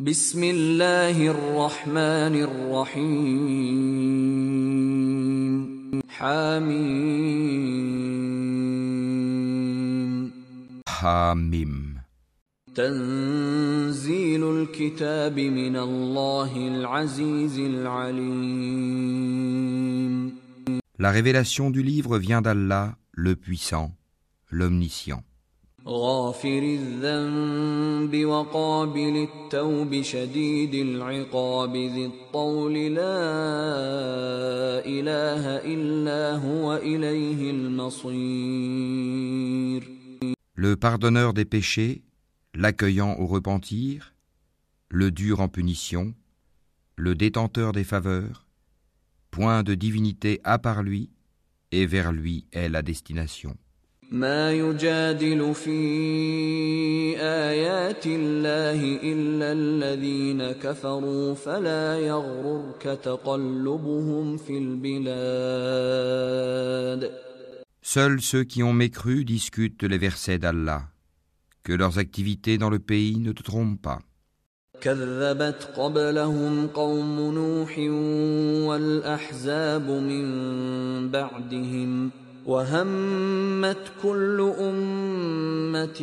بسم الله الرحمن الرحيم حميم Hamim. تنزيل الكتاب من الله العزيز العليم La révélation du livre vient d'Allah, le puissant, l'omniscient. غافر الذنب وقابل التوب شديد العقاب ذي الطول لا اله الا هو اليه المصير Le pardonneur des péchés, l'accueillant au repentir, le dur en punition, le détenteur des faveurs, point de divinité à part lui, et vers lui est la destination. ما يجادل في ايات الله الا الذين كفروا فلا يغررك تقلبهم في البلاد Seuls ceux qui ont mécru discutent les versets d'Allah. Que leurs activités dans le pays ne te trompent pas. كذبت قبلهم قوم نوح والاحزاب من بعدهم وهمت كل امه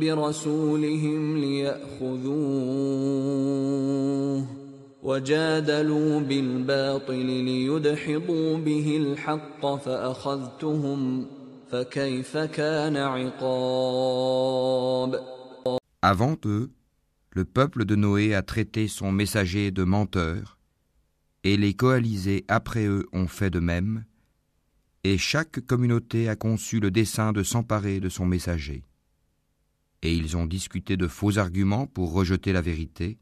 برسولهم لياخذوه وجادلوا بالباطل ليدحضوا به الحق فاخذتهم فكيف كان عقاب Avant eux, le peuple de Noé a traité son messager de menteur, et les coalisés après eux ont fait de même, et chaque communauté a conçu le dessein de s'emparer de son messager. Et ils ont discuté de faux arguments pour rejeter la vérité.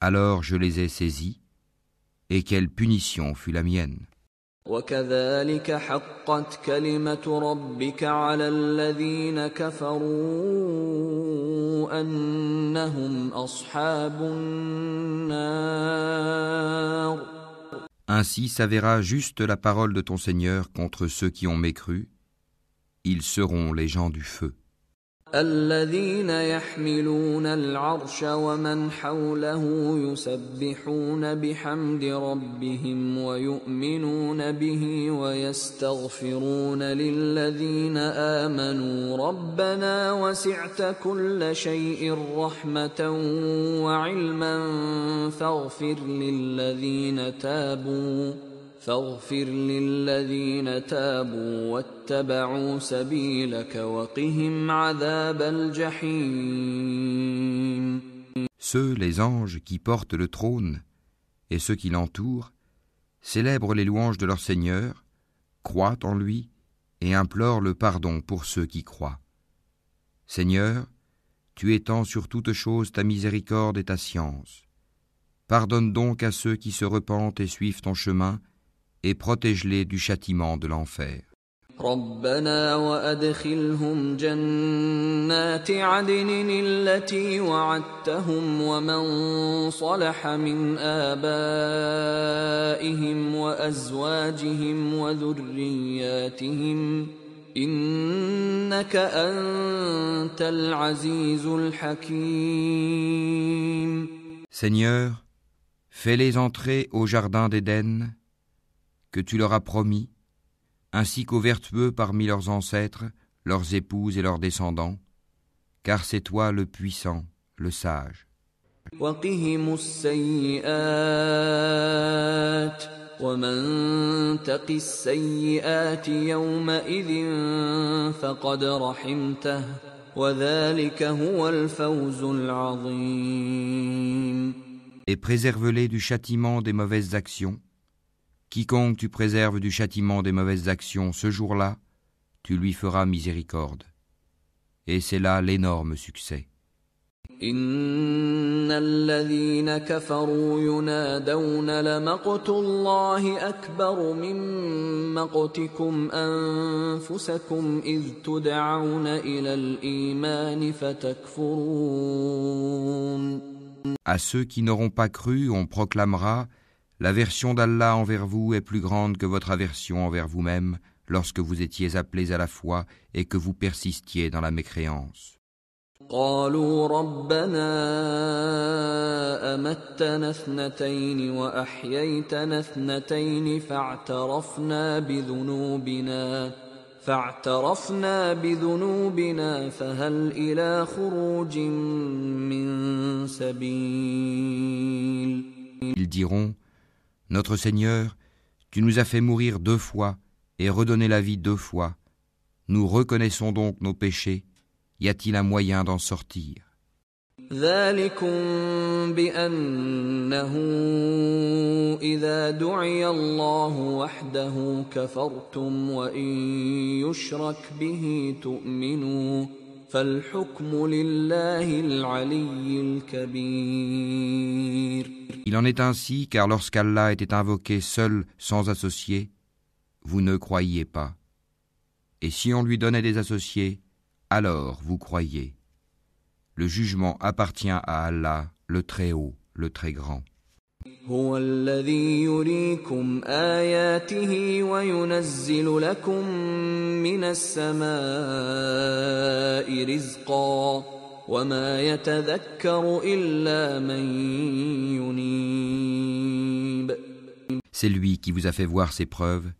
Alors je les ai saisis, et quelle punition fut la mienne. Ainsi s'avéra juste la parole de ton Seigneur contre ceux qui ont mécru. Ils seront les gens du feu. الذين يحملون العرش ومن حوله يسبحون بحمد ربهم ويؤمنون به ويستغفرون للذين آمنوا. ربنا وسعت كل شيء رحمة وعلما فاغفر للذين تابوا. فاغفر للذين تابوا واتبعوا سبيلك وقهم عذاب الجحيم Ceux, les anges, qui portent le trône, et ceux qui l'entourent, célèbrent les louanges de leur Seigneur, croient en lui, et implorent le pardon pour ceux qui croient. Seigneur, tu étends sur toute chose ta miséricorde et ta science. Pardonne donc à ceux qui se repentent et suivent ton chemin, et protège-les du châtiment de l'enfer. ربنا وأدخلهم جنات عدن التي وعدتهم ومن صلح من آبائهم وأزواجهم وذرياتهم إنك أنت العزيز الحكيم Seigneur, fais-les entrer au jardin d'Éden que tu leur as promis, ainsi qu'aux vertueux parmi leurs ancêtres, leurs épouses et leurs descendants, car c'est toi le puissant, le sage. Et préserve-les du châtiment des mauvaises actions, Quiconque tu préserves du châtiment des mauvaises actions ce jour-là, tu lui feras miséricorde. Et c'est là l'énorme succès. إن الذين كفروا ينادون لمقت الله أكبر من مقتكم أنفسكم إذ تدعون إلى الإيمان فتكفرون À ceux qui n'auront pas cru, on proclamera L'aversion d'Allah envers vous est plus grande que votre aversion envers vous-même lorsque vous étiez appelés à la foi et que vous persistiez dans la mécréance. قالوا ربنا أمتنا اثنتين وأحييتنا اثنتين فاعترفنا بذنوبنا فاعترفنا بذنوبنا فهل إلى خروج من سبيل Ils diront Notre Seigneur, tu nous as fait mourir deux fois et redonner la vie deux fois. Nous reconnaissons donc nos péchés. Y a-t-il un moyen d'en sortir ذلكم بأنه إذا دعي الله وحده كفرتم وإن يشرك به تؤمنوا Il en est ainsi car lorsqu'Allah était invoqué seul, sans associé, vous ne croyiez pas. Et si on lui donnait des associés, alors vous croyez. Le jugement appartient à Allah, le Très-Haut, le Très-Grand. هو الذي يريكم آياته وينزل لكم من السماء رزقا وما يتذكر إلا من ينيب C'est lui qui vous a fait voir ses preuves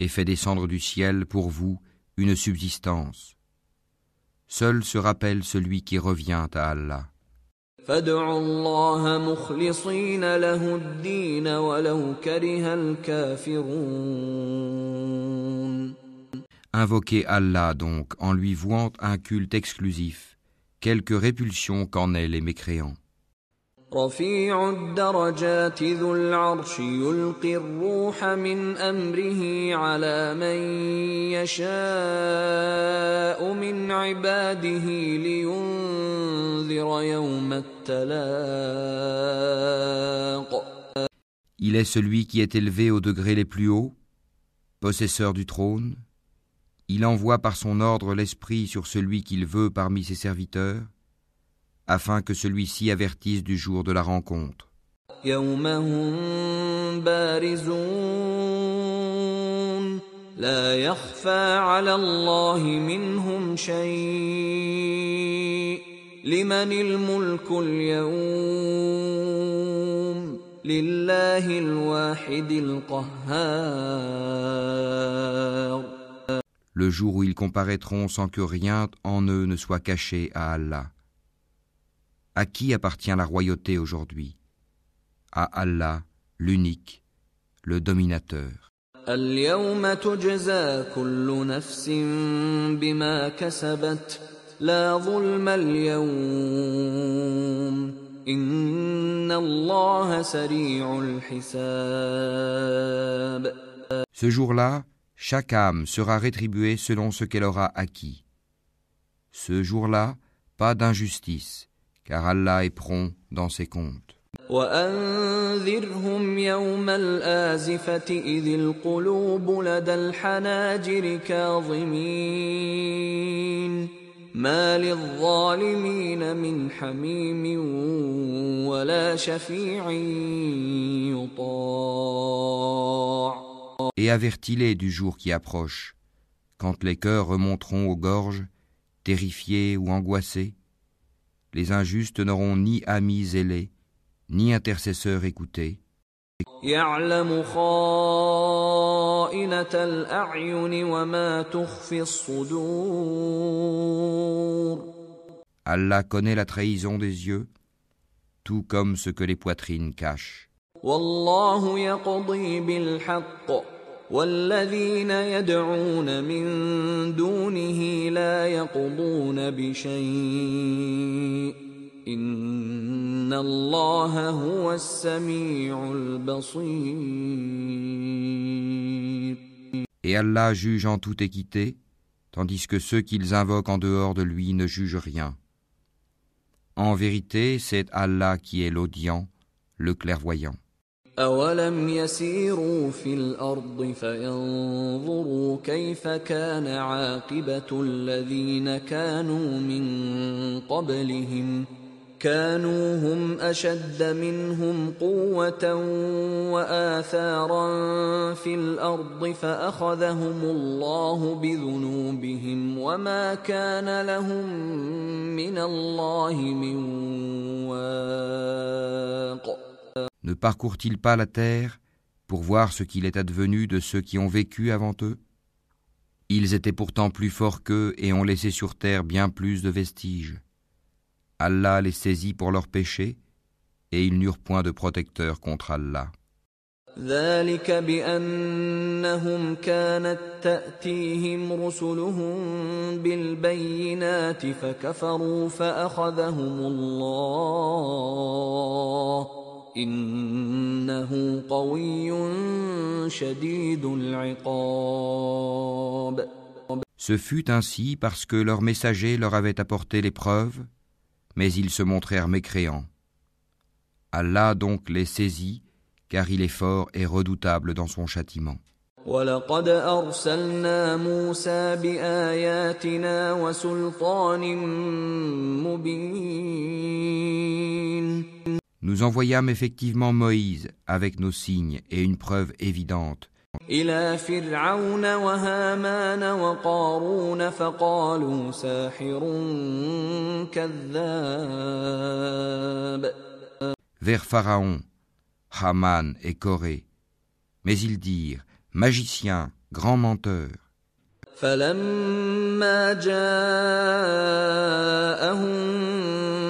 et fait descendre du ciel pour vous une subsistance. Seul se rappelle celui qui revient à Allah. فادعوا الله مخلصين له الدين ولو كره الكافرون Invoquez Allah donc en lui vouant un culte exclusif, quelque répulsion qu'en aient les mécréants. رفيع الدرجات ذو العرش يلقي الروح من امره على من يشاء من عباده لينذر يوم التلاق Il est celui qui est élevé aux degrés les plus hauts, possesseur du trône. Il envoie par son ordre l'esprit sur celui qu'il veut parmi ses serviteurs, afin que celui-ci avertisse du jour de la rencontre. يوم هم بارزون لا يخفى على الله منهم شيء لمن الملك اليوم لله الواحد القهار Le jour où ils comparaîtront sans que rien en eux ne soit caché à Allah. À qui appartient la royauté aujourd'hui À Allah, l'unique, le dominateur. اليوم تجزى كل نفس بما كسبت لا ظلم اليوم إن الله سريع الحساب Ce jour-là, chaque âme sera rétribuée selon ce qu'elle aura acquis. Ce jour-là, pas d'injustice, car Allah est prompt dans ses comptes. وأنذرهم يوم الآزفة إذ القلوب لدى الحناجر كاظمين ما للظالمين من حميم ولا شفيع يطاع Et avertis-les du jour qui approche, quand les cœurs remonteront aux gorges, terrifiés ou angoissés. les injustes n'auront ni amis ailés, ni intercesseurs écoutés. Allah connaît la trahison des yeux, tout comme ce que les poitrines cachent. والله يقضي بالحق والذين يدعون من دونه لا يقضون بشيء إن الله هو السميع البصير Et Allah juge en toute équité, tandis que ceux qu'ils invoquent en dehors de lui ne jugent rien. En vérité, c'est Allah qui est l'audient, le clairvoyant. أولم يسيروا في الأرض فينظروا كيف كان عاقبة الذين كانوا من قبلهم كانوا هم اشد منهم قوه واثارا في الأرض فاخذهم الله بذنوبهم وما كان لهم من الله من واق Ne parcourent-ils pas la terre pour voir ce qu'il est advenu de ceux qui ont vécu avant eux Ils étaient pourtant plus forts qu'eux et ont laissé sur terre bien plus de vestiges. Allah les saisit pour leurs péchés, et ils n'eurent point de protecteur contre Allah. ذلك بأنهم كانت تأتيهم رسلهم بالبينات فكفروا فأخذهم الله إنه قوي شديد العقاب Ce fut ainsi parce que leurs messagers leur avaient apporté les preuves, mais ils se montrèrent mécréants. Allah donc les saisit, car il est fort et redoutable dans son châtiment. ولقد أرسلنا موسى بآياتنا وسلطان مبين Nous envoyâmes effectivement Moïse avec nos signes et une preuve évidente. Vers Pharaon, Haman et Corée. Mais ils dirent, magicien, grand menteur.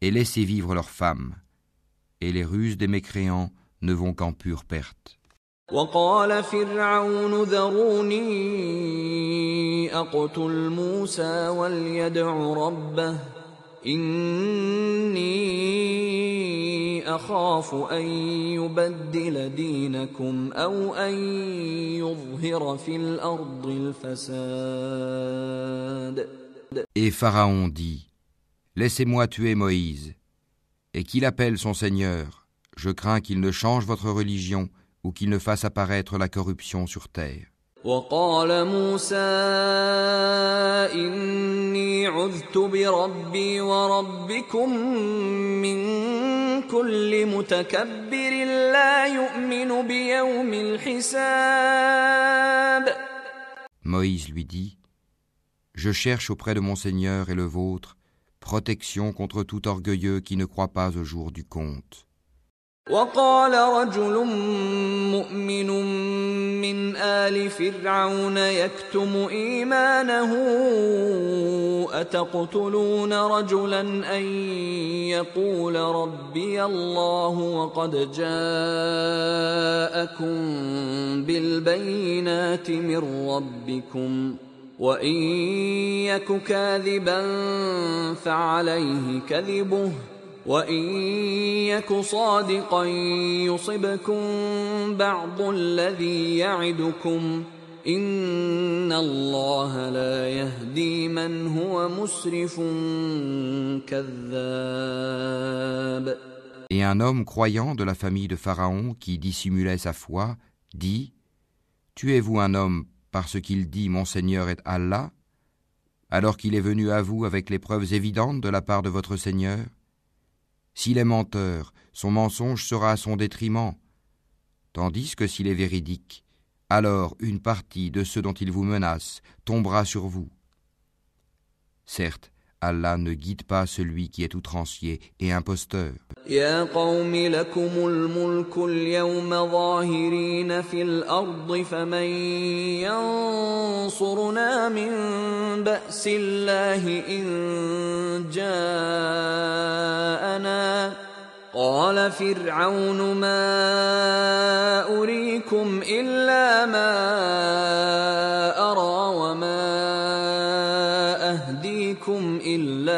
et laissez vivre leurs femmes. Et les ruses des mécréants ne vont qu'en pure perte. وقال فرعون ذروني اقتل موسى وليدع ربه اني اخاف ان يبدل دينكم او ان يظهر في الارض الفساد Et Pharaon dit Laissez-moi tuer Moïse, et qu'il appelle son Seigneur. Je crains qu'il ne change votre religion ou qu'il ne fasse apparaître la corruption sur terre. وقال موسى إني عذت بربي وربكم من كل متكبر لا يؤمن بيوم الحساب Moïse lui dit Je cherche auprès de mon Seigneur et le vôtre protection contre tout orgueilleux qui ne croit pas au jour du compte. وقال رجل مؤمن من آل فرعون يكتم إيمانه أتقتلون رجلا أن يقول ربي الله وقد جاءكم بالبينات من ربكم وإن يك كاذبا فعليه كذبه وإن يك صادقا يصبكم بعض الذي يعدكم إن الله لا يهدي من هو مسرف كذاب Et un homme croyant de la famille de Pharaon qui dissimulait sa foi dit Tuez-vous un homme parce qu'il dit Mon Seigneur est Allah, alors qu'il est venu à vous avec les preuves évidentes de la part de votre Seigneur S'il est menteur, son mensonge sera à son détriment, tandis que s'il est véridique, alors une partie de ceux dont il vous menace tombera sur vous. Certes, Allah ne guide pas celui qui est outrancier et imposteur. يا قوم لكم الملك اليوم ظاهرين في الأرض فمن ينصرنا من بأس الله إن جاءنا قال فرعون ما أريكم إلا ما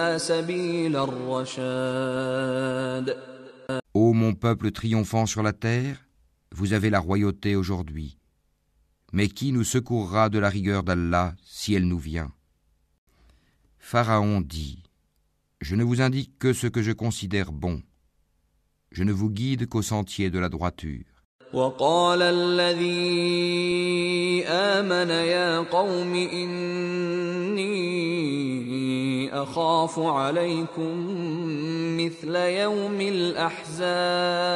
إلا سبيل الرشاد Ô mon peuple triomphant sur la terre, vous avez la royauté aujourd'hui. Mais qui nous secourra de la rigueur d'Allah si elle nous vient Pharaon dit Je ne vous indique que ce que je considère bon. Je ne vous guide qu'au sentier de la droiture. وقال الذي آمن يا قوم إني أخاف عليكم مثل يوم الأحزاب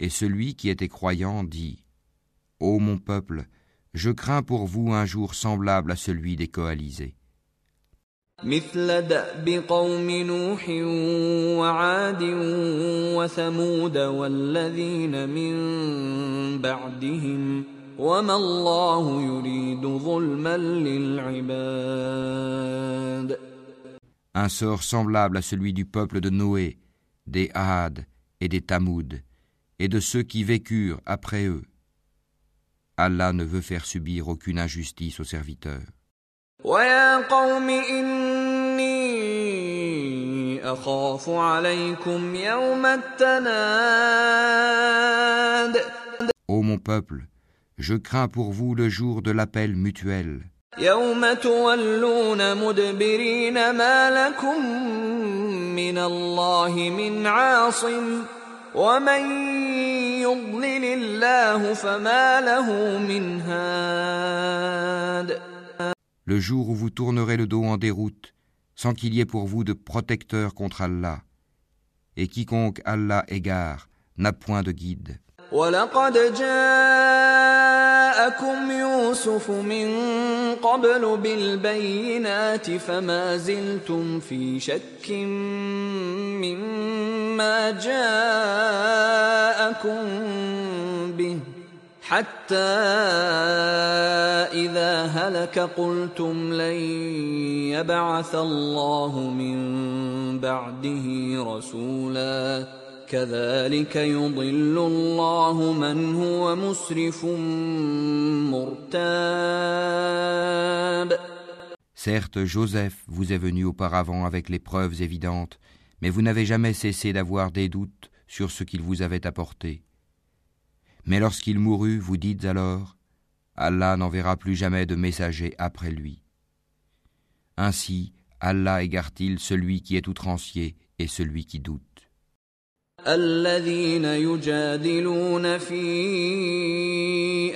Et celui qui était croyant dit Ô mon peuple, je crains pour vous un jour semblable à celui des coalisés. مثل دأب قوم نوح وعاد وثمود والذين من بعدهم وما الله يريد ظلما للعباد Un sort semblable à celui du peuple de Noé, des Had et des Tamoud, et de ceux qui vécurent après eux. Allah ne veut faire subir aucune injustice aux serviteurs. ويا قوم إني أخاف عليكم يوم التناد Ô mon peuple, je crains pour vous le jour de l'appel mutuel. Le jour où vous tournerez le dos en déroute, sans qu'il y ait pour vous de protecteur contre Allah. Et quiconque Allah égare n'a point de guide. ولقد جاءكم يوسف من قبل بالبينات فما زلتم في شك مما جاءكم به حتى إذا هلك قلتم لن يبعث الله من بعده رسولا كذلك يضل الله من هو مسرف مرتاب Certes, Joseph vous est venu auparavant avec les preuves évidentes, mais vous n'avez jamais cessé d'avoir des doutes sur ce qu'il vous avait apporté. Mais lorsqu'il mourut, vous dites alors, Allah n'enverra plus jamais de messager après lui. Ainsi, Allah égare-t-il celui qui est outrancier et celui qui doute. الذين يجادلون في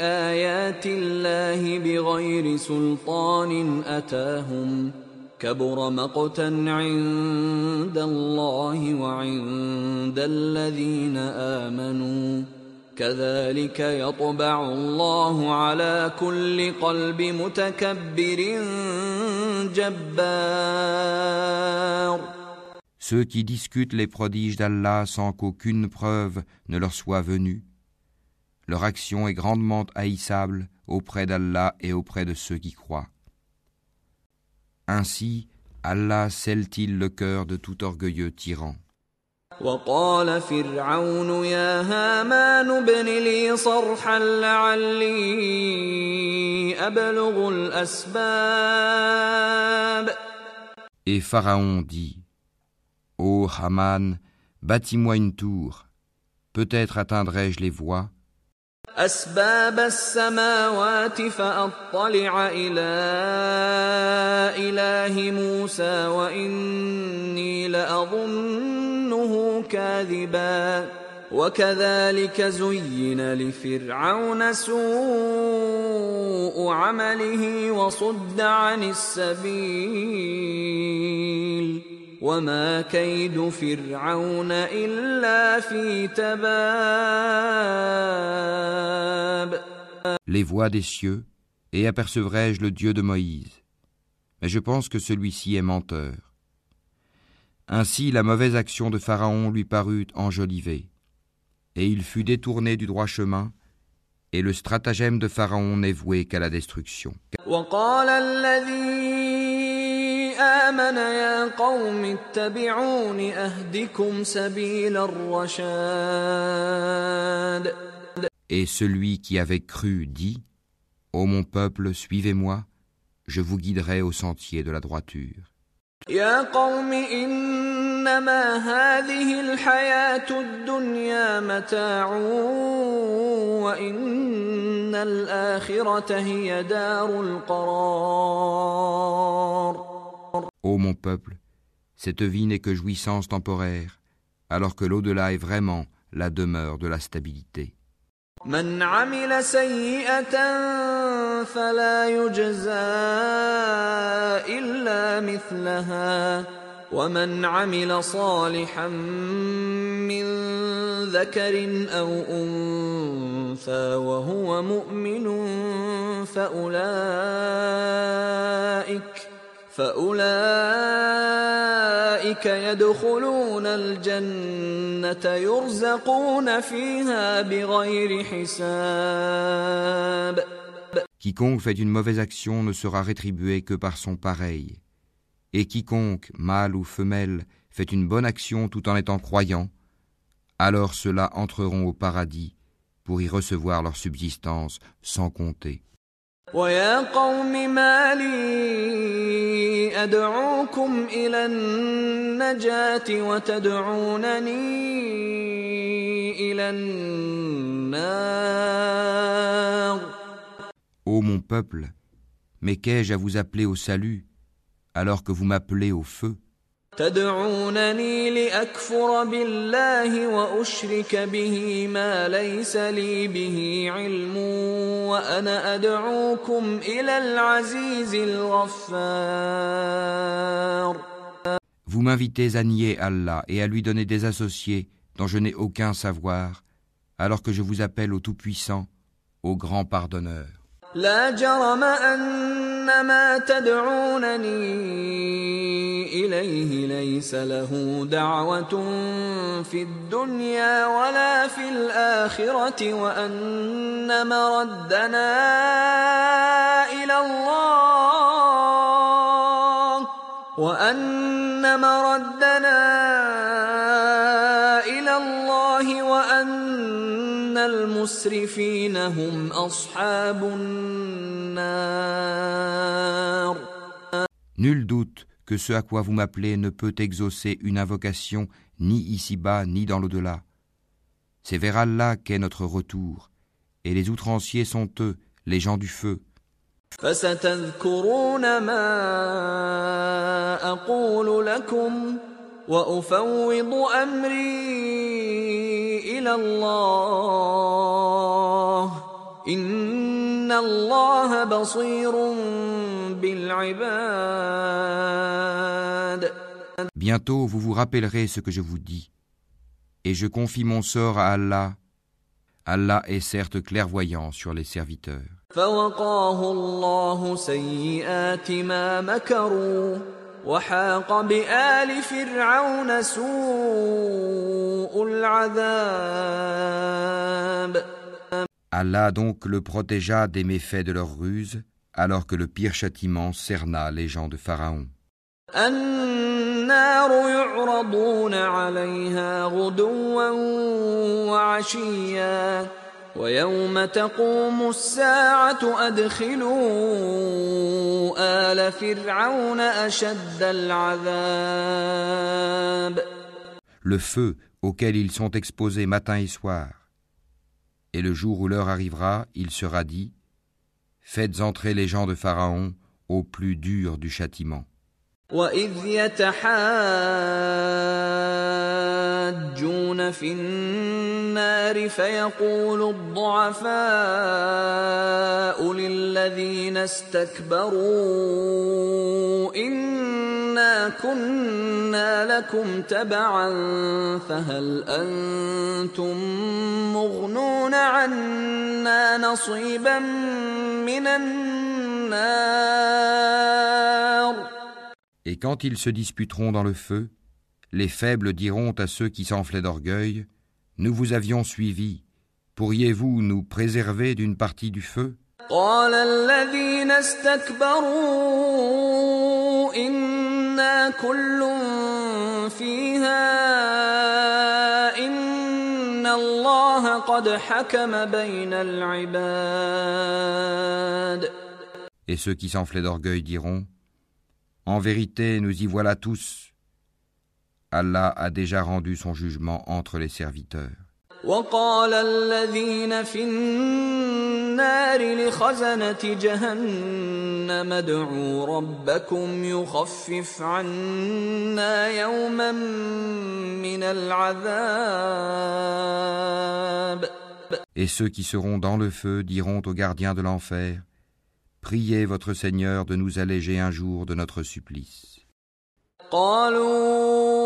آيات الله بغير سلطان أتاهم كبر مقتا عند الله وعند الذين آمنوا كذلك يطبع الله على كل قلب متكبر جبار Ceux qui discutent les prodiges d'Allah sans qu'aucune preuve ne leur soit venue, leur action est grandement haïssable auprès d'Allah et auprès de ceux qui croient. Ainsi, Allah scelle-t-il le cœur de tout orgueilleux tyran. وقال فرعون يا هامان ابن لي صرحا لعلي أبلغ الأسباب Et Pharaon dit Ô Haman, bâtis-moi une tour, peut-être atteindrai-je les voies, أسباب السماوات فأطلع إلى إله موسى وإني لأظنه كاذبا وكذلك زين لفرعون سوء عمله وصد عن السبيل وما كيد فرعون إلا في تباب les voies des cieux, et apercevrai-je le Dieu de Moïse. Mais je pense que celui-ci est menteur. Ainsi la mauvaise action de Pharaon lui parut enjolivée, et il fut détourné du droit chemin, et le stratagème de Pharaon n'est voué qu'à la destruction. آمن يا قوم اتبعون أهدكم سبيل الرشاد Et celui qui avait cru dit Ô mon peuple, suivez-moi, je vous guiderai au sentier de la droiture. يا قوم إنما هذه الحياة الدنيا متاع وإن الآخرة هي دار القرار Ô mon peuple, cette vie n'est que jouissance temporaire, alors que l'au-delà est vraiment la demeure de la stabilité. من عمل سيئة فلا يجزى إلا مثلها ومن عمل صالحا من ذكر أو أنثى وهو مؤمن فأولئك فأولئك يدخلون الجنة يرزقون فيها بغير حساب Quiconque fait une mauvaise action ne sera rétribué que par son pareil. Et quiconque, mâle ou femelle, fait une bonne action tout en étant croyant, alors ceux-là entreront au paradis pour y recevoir leur subsistance sans compter. ويا قوم ما لي أدعوكم إلى النجاة وتدعونني إلى النار Ô mon peuple, mais qu'ai-je à vous appeler au salut alors que vous m'appelez au feu تدعونني لأكفر بالله وأشرك به ما ليس لي به علم وأنا أدعوكم إلى العزيز الغفار Vous m'invitez à nier Allah et à lui donner des associés dont je n'ai aucun savoir, alors que je vous appelle au Tout-Puissant, au Grand Pardonneur. لا جرم أن ما تدعونني إليه ليس له دعوة في الدنيا ولا في الآخرة وأن مردنا إلى الله وأن مردنا إلى المسرفين هم أصحاب النار Nul doute que ce à quoi vous m'appelez ne peut exaucer une invocation ni ici-bas ni dans l'au-delà. C'est vers Allah qu'est notre retour, et les outranciers sont eux, les gens du feu. فستذكرون ما أقول لكم وأفوض أمري إلى الله إن الله بصير بالعباد Bientôt vous vous rappellerez ce que je vous dis, et je confie mon sort à Allah. Allah est certes clairvoyant sur les serviteurs. فوقاه الله سيئات ما مكروا وحاق بآل فرعون سوء العذاب Allah donc le protégea des méfaits de leur ruse, alors que le pire châtiment cerna les gens de Pharaon. النار يعرضون عليها غدوا وعشيا ويوم تقوم الساعة أدخلوا آل فرعون أشد العذاب Le feu auquel ils sont exposés matin et soir. Et le jour où l'heure arrivera, il sera dit Faites entrer les gens de Pharaon au plus dur du châtiment. وإذ يتحاجون في النار فيقول الضعفاء للذين استكبروا إنا كنا لكم تبعا فهل أنتم مغنون عنا نصيبا من النار؟ Et quand ils se disputeront dans le feu, les faibles diront à ceux qui s'enflaient d'orgueil, Nous vous avions suivis, pourriez-vous nous préserver d'une partie du feu? Et ceux qui s'enflaient d'orgueil diront, En vérité, nous y voilà tous, Allah a déjà rendu son jugement entre les serviteurs. وقال الذين في النار لخزنة جهنم ادعوا ربكم يخفف عنا يوما من العذاب Et ceux qui seront dans le feu diront aux gardiens de l'enfer Priez votre Seigneur de nous alléger un jour de notre supplice. قالوا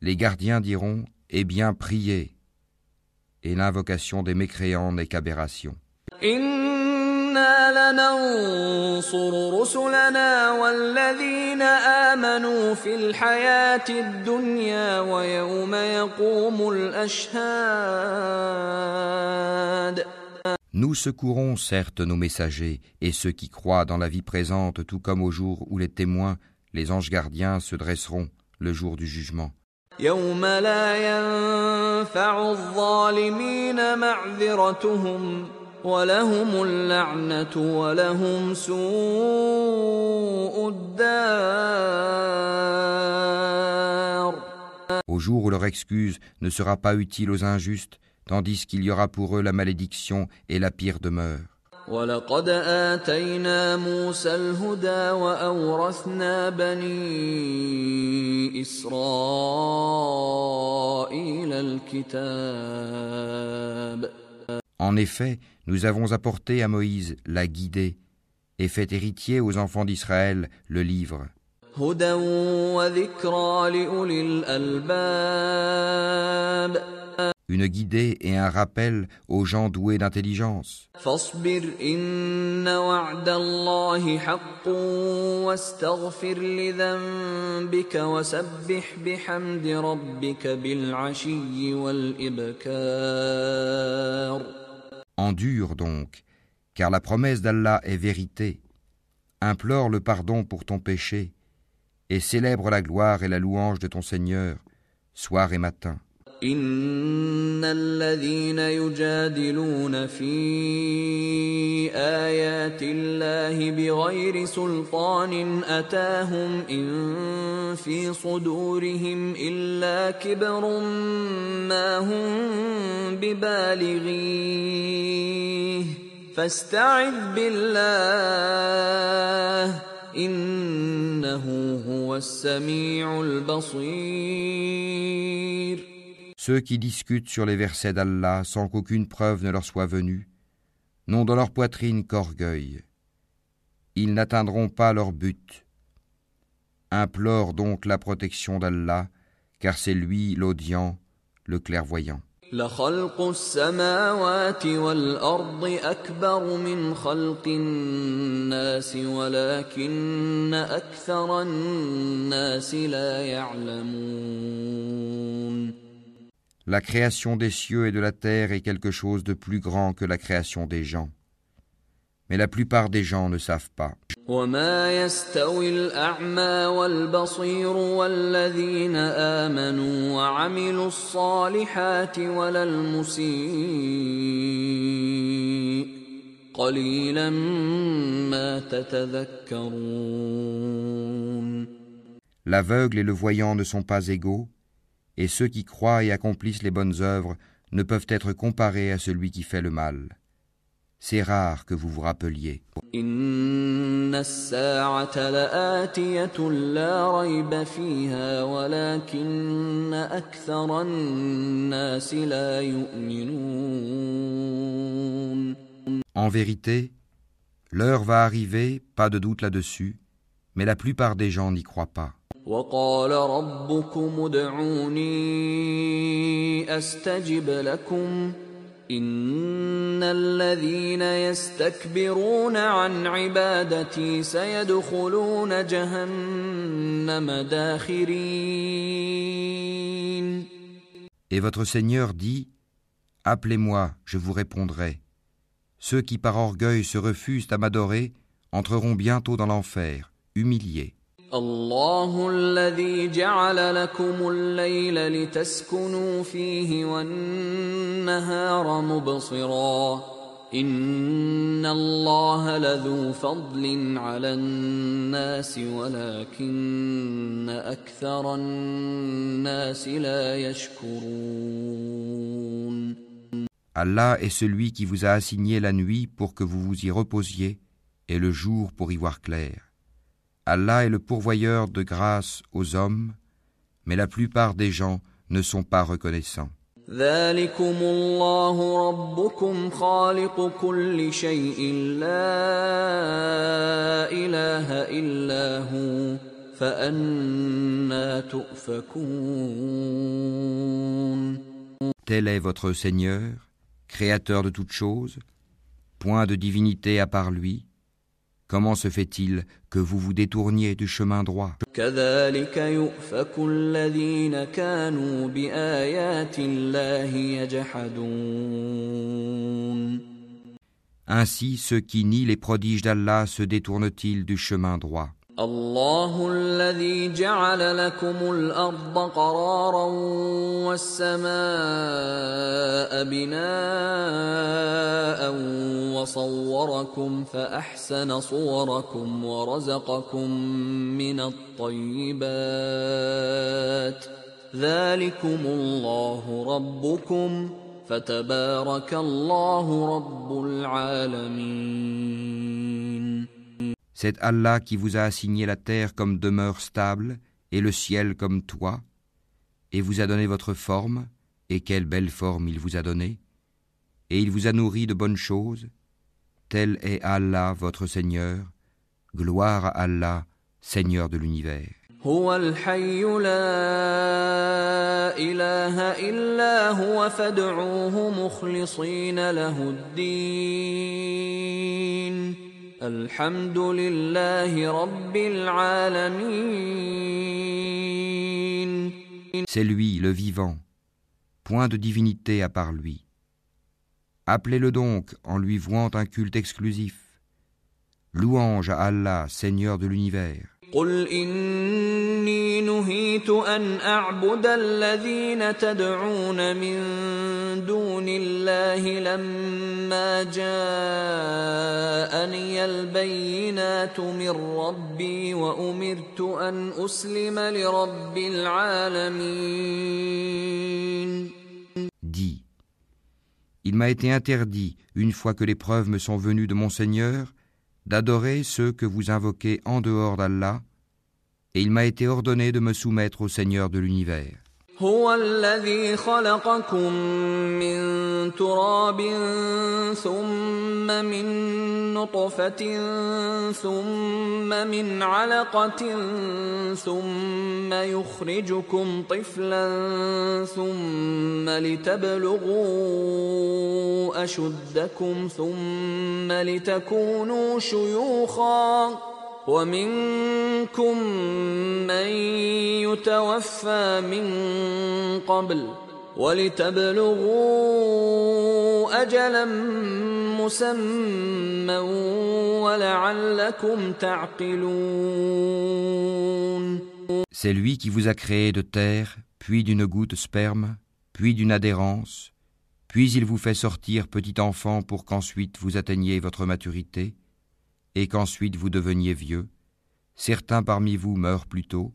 les gardiens diront Eh bien, priez Et l'invocation des mécréants n'est qu'aberration. Nous secourons certes nos messagers et ceux qui croient dans la vie présente, tout comme au jour où les témoins, les anges gardiens, se dresseront le jour du jugement. يوم لا ينفع الظالمين معذرتهم ولهم اللعنة ولهم سوء الدار Au jour où leur excuse ne sera pas utile aux injustes, tandis qu'il y aura pour eux la malédiction et la pire demeure. ولقد آتينا موسى الهدى وأورثنا بني إسرائيل الكتاب En effet, nous avons apporté à Moïse la guidée et fait héritier aux enfants d'Israël le livre, هدى وذكرى لأولي الألباب une guidée et un rappel aux gens doués d'intelligence. Endure donc, car la promesse d'Allah est vérité. Implore le pardon pour ton péché et célèbre la gloire et la louange de ton Seigneur, soir et matin. إن الذين يجادلون في آيات الله بغير سلطان أتاهم إن في صدورهم إلا كبر ما هم ببالغيه فاستعذ بالله إنه هو السميع البصير Ceux qui discutent sur les versets d'Allah sans qu'aucune preuve ne leur soit venue, n'ont dans leur poitrine qu'orgueil. Ils n'atteindront pas leur but. Implore donc la protection d'Allah, car c'est lui l'audient, le clairvoyant. لخلق السماوات والأرض أكبر من خلق الناس ولكن أكثر الناس لا يعلمون La création des cieux et de la terre est quelque chose de plus grand que la création des gens. Mais la plupart des gens ne savent pas. L'aveugle et le voyant ne sont pas égaux et ceux qui croient et accomplissent les bonnes œuvres ne peuvent être comparés à celui qui fait le mal. C'est rare que vous vous rappeliez. En vérité, l'heure va arriver, pas de doute là-dessus, mais la plupart des gens n'y croient pas. وقال ربكم ادعوني أستجب لكم إن الذين يستكبرون عن عبادتي سيدخلون جهنم داخرين Et votre Seigneur dit Appelez-moi, je vous répondrai. Ceux qui par orgueil se refusent à m'adorer entreront bientôt dans l'enfer, humiliés. الله الذي جعل لكم الليل لتسكنوا فيه والنهار مبصرا إن الله لذو فضل على الناس ولكن أكثر الناس لا يشكرون Allah est celui qui vous a assigné la nuit pour que vous vous y reposiez et le jour pour y voir clair. Allah est le pourvoyeur de grâce aux hommes, mais la plupart des gens ne sont pas reconnaissants. Tel est votre Seigneur, créateur de toutes choses, point de divinité à part lui, Comment se fait-il que vous vous détourniez du chemin droit? Ainsi ceux qui nient les prodiges d'Allah se détournent-ils du chemin droit? الله الذي جعل لكم الأرض قرارا والسماء بناء وصوركم فأحسن صوركم ورزقكم من الطيبات ذلكم الله ربكم فتبارك الله رب العالمين C'est Allah qui vous a assigné la terre comme demeure stable et le ciel comme toit, et vous a donné votre forme, et quelle belle forme il vous a donnée, et il vous a nourri de bonnes choses. Tel est Allah votre Seigneur, gloire à Allah, Seigneur de l'univers. هو الحي لا إله إلا هو فادعوه مخلصين له الدين الحمد لله رب العالمين C'est lui, le vivant, point de divinité à part lui. Appelez-le donc en lui vouant un culte exclusif. Louange à Allah, Seigneur de l'univers. قل إني نهيت أن أعبد الذين تدعون من دون الله لما جاءني البينات من ربي وأمرت أن أسلم لرب العالمين Dis Il m'a été interdit, une fois que les preuves me sont venues de mon Seigneur, d'adorer ceux que vous invoquez en dehors d'Allah, et il m'a été ordonné de me soumettre au Seigneur de l'univers. هو الذي خلقكم من تراب ثم من نطفة ثم من علقة ثم يخرجكم طفلا ثم لتبلغوا أشدكم ثم لتكونوا شيوخا ومنكم من يتوفى من قبل ولتبلغوا اجلا مسمى ولعلكم تعقلون C'est lui qui vous a créé de terre, puis d'une goutte sperme, puis d'une adhérence, puis il vous fait sortir petit enfant pour qu'ensuite vous atteigniez votre maturité, et qu'ensuite vous deveniez vieux. Certains parmi vous meurent plus tôt,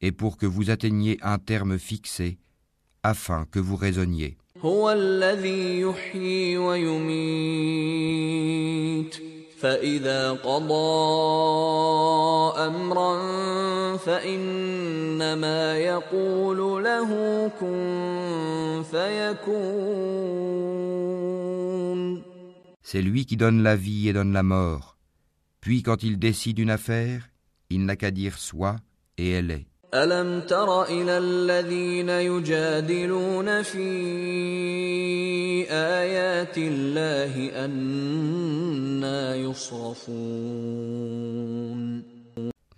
et pour que vous atteigniez un terme fixé, afin que vous raisonniez. هو الذي يحيي ويميت فإذا قضى أمرا فإنما يقول له كن فيكون C'est lui qui donne la vie et donne la mort. Puis quand il décide une affaire, il n'a qu'à dire soit, et elle est. ألم تر إلى الذين يجادلون في آيات الله أنا يصرفون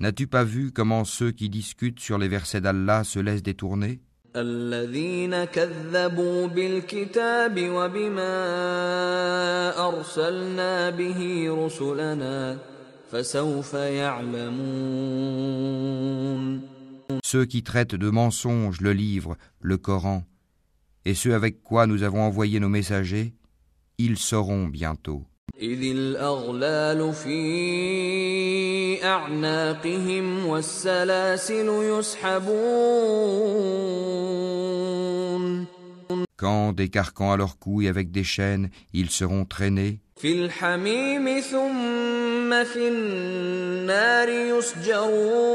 N'as-tu pas vu comment ceux qui discutent sur les versets d'Allah se laissent détourner الذين كذبوا بالكتاب وبما أرسلنا به رسلنا فسوف يعلمون Ceux qui traitent de mensonges le livre, le Coran, et ceux avec quoi nous avons envoyé nos messagers, ils sauront bientôt. إذ الأغلال في أعناقهم والسلاسل يسحبون Quand, des carcans à leurs couilles avec des chaînes, ils seront traînés, في الحميم ثم في النار يسجرون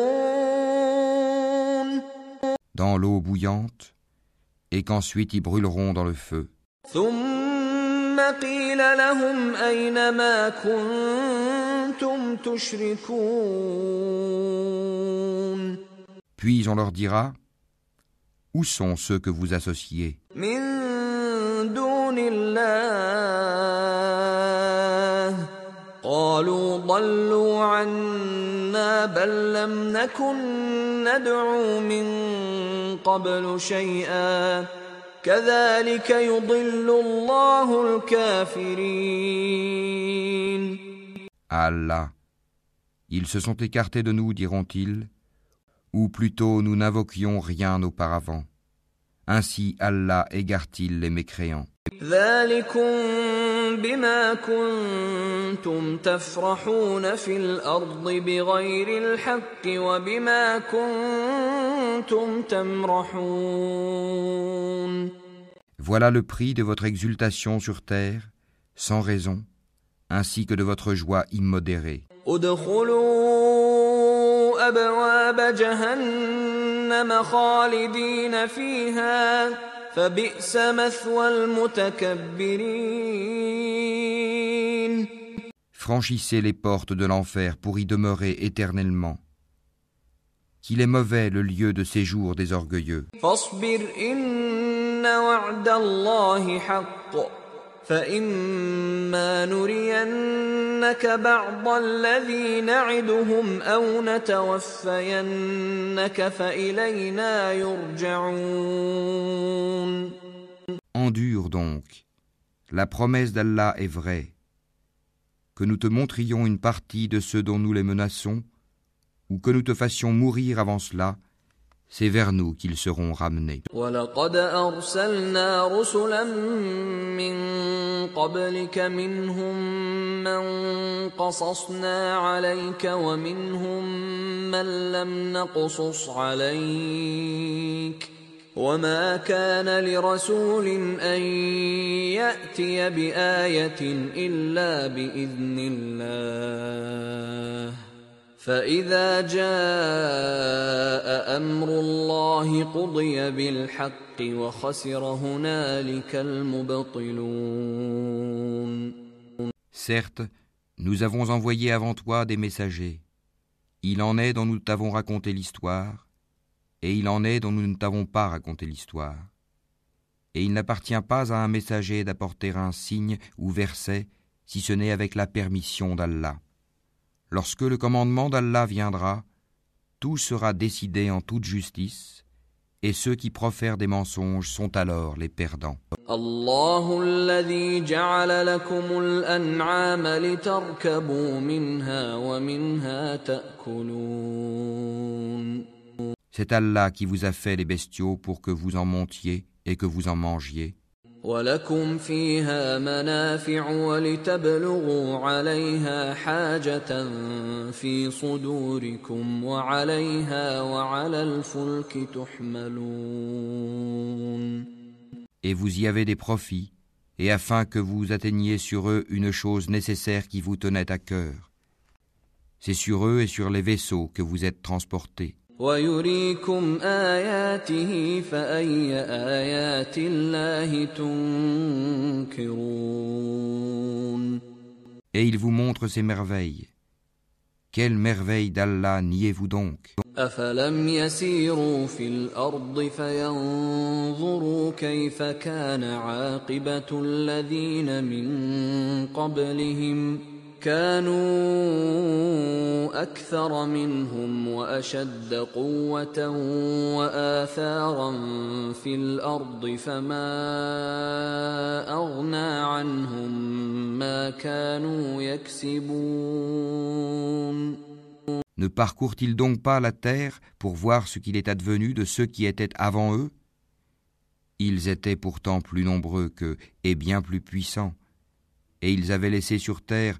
dans l'eau bouillante, et qu'ensuite ils brûleront dans le feu. ثم قيل لهم أين ما كنتم تشركون Puis on leur dira, Où sont ceux que vous associez من دون الله قالوا ضلوا عنا بل لم نكن ندعو من قبل شيئا كذلك يضل الله الكافرين À Allah. Ils se sont écartés de nous, diront-ils, ou plutôt nous n'invoquions rien auparavant. Ainsi Allah égare-t-il les mécréants. Voilà le prix de votre exultation sur terre, sans raison, ainsi que de votre joie immodérée. ادخلوا أبواب جهنم خالدين فيها فبئس مثوى المتكبرين Franchissez les portes de l'enfer pour y demeurer éternellement. Qu'il est mauvais le lieu de séjour des orgueilleux. فاصبر إن وعد الله حق فإما نرينك بعض الذي نعدهم أو نتوفينك فإلينا يرجعون Endure donc. La promesse d'Allah est vraie. Que nous te montrions une partie de ceux dont nous les menaçons, ou que nous te fassions mourir avant cela, c'est vers nous qu'ils seront ramenés. ولقد أرسلنا رسلا من قبلك منهم من قصصنا عليك ومنهم من لم نقصص عليك وما كان لرسول أن يأتي بآية إلا بإذن الله فإذا جاء أمر الله قضي بالحق وخسر هنالك المبطلون Certes, nous avons envoyé avant toi des messagers. Il en est dont nous t'avons raconté l'histoire, et il en est dont nous ne t'avons pas raconté l'histoire. Et il n'appartient pas à un messager d'apporter un signe ou verset, si ce n'est avec la permission d'Allah. Lorsque le commandement d'Allah viendra, tout sera décidé en toute justice, et ceux qui profèrent des mensonges sont alors les perdants. الله الذي جعل لكم الأنعام لتركبوا منها ومنها تأكلون C'est Allah qui vous a fait les bestiaux pour que vous en montiez et que vous en mangiez. ولكم فيها منافع ولتبلغوا عليها حاجة في صدوركم وعليها وعلى الفلك تحملون Et vous y avez des profits, et afin que vous atteigniez sur eux une chose nécessaire qui vous tenait à cœur. C'est sur eux et sur les vaisseaux que vous êtes transportés. ويريكم آياته فأي آيات الله تنكرون Et il vous montre ses merveilles. Quelle merveille d'Allah niez-vous donc أفلم يسيروا في الأرض فينظروا كيف كان عاقبة الذين من قبلهم كانوا أكثر منهم وأشد قوة وآثارا في الأرض فما أغنى عنهم ما كانوا يكسبون Ne parcourent-ils donc pas la terre pour voir ce qu'il est advenu de ceux qui étaient avant eux Ils étaient pourtant plus nombreux qu'eux et bien plus puissants, et ils avaient laissé sur terre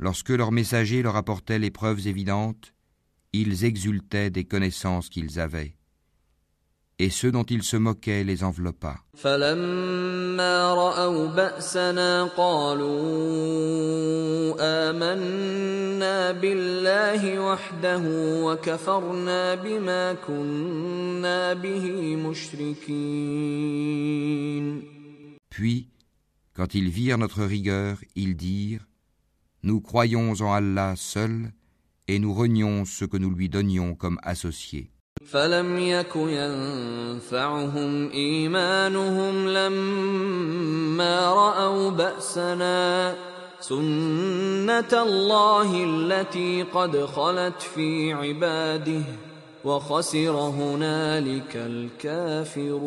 Lorsque leurs messagers leur apportaient les preuves évidentes, ils exultaient des connaissances qu'ils avaient et ceux dont il se moquait les enveloppa. Puis, quand ils virent notre rigueur, ils dirent Nous croyons en Allah seul et nous renions ce que nous lui donnions comme associés. فلم يك ينفعهم ايمانهم لما راوا باسنا سنه الله التي قد خلت في عباده وخسر هنالك الكافرون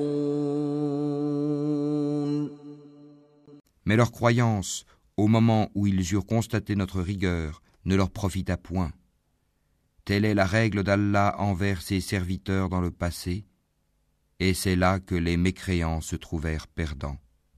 Mais leur croyance, au moment où ils eurent constaté notre rigueur, ne leur profita point. Telle est la règle d'Allah envers ses serviteurs dans le passé, et c'est là que les mécréants se trouvèrent perdants.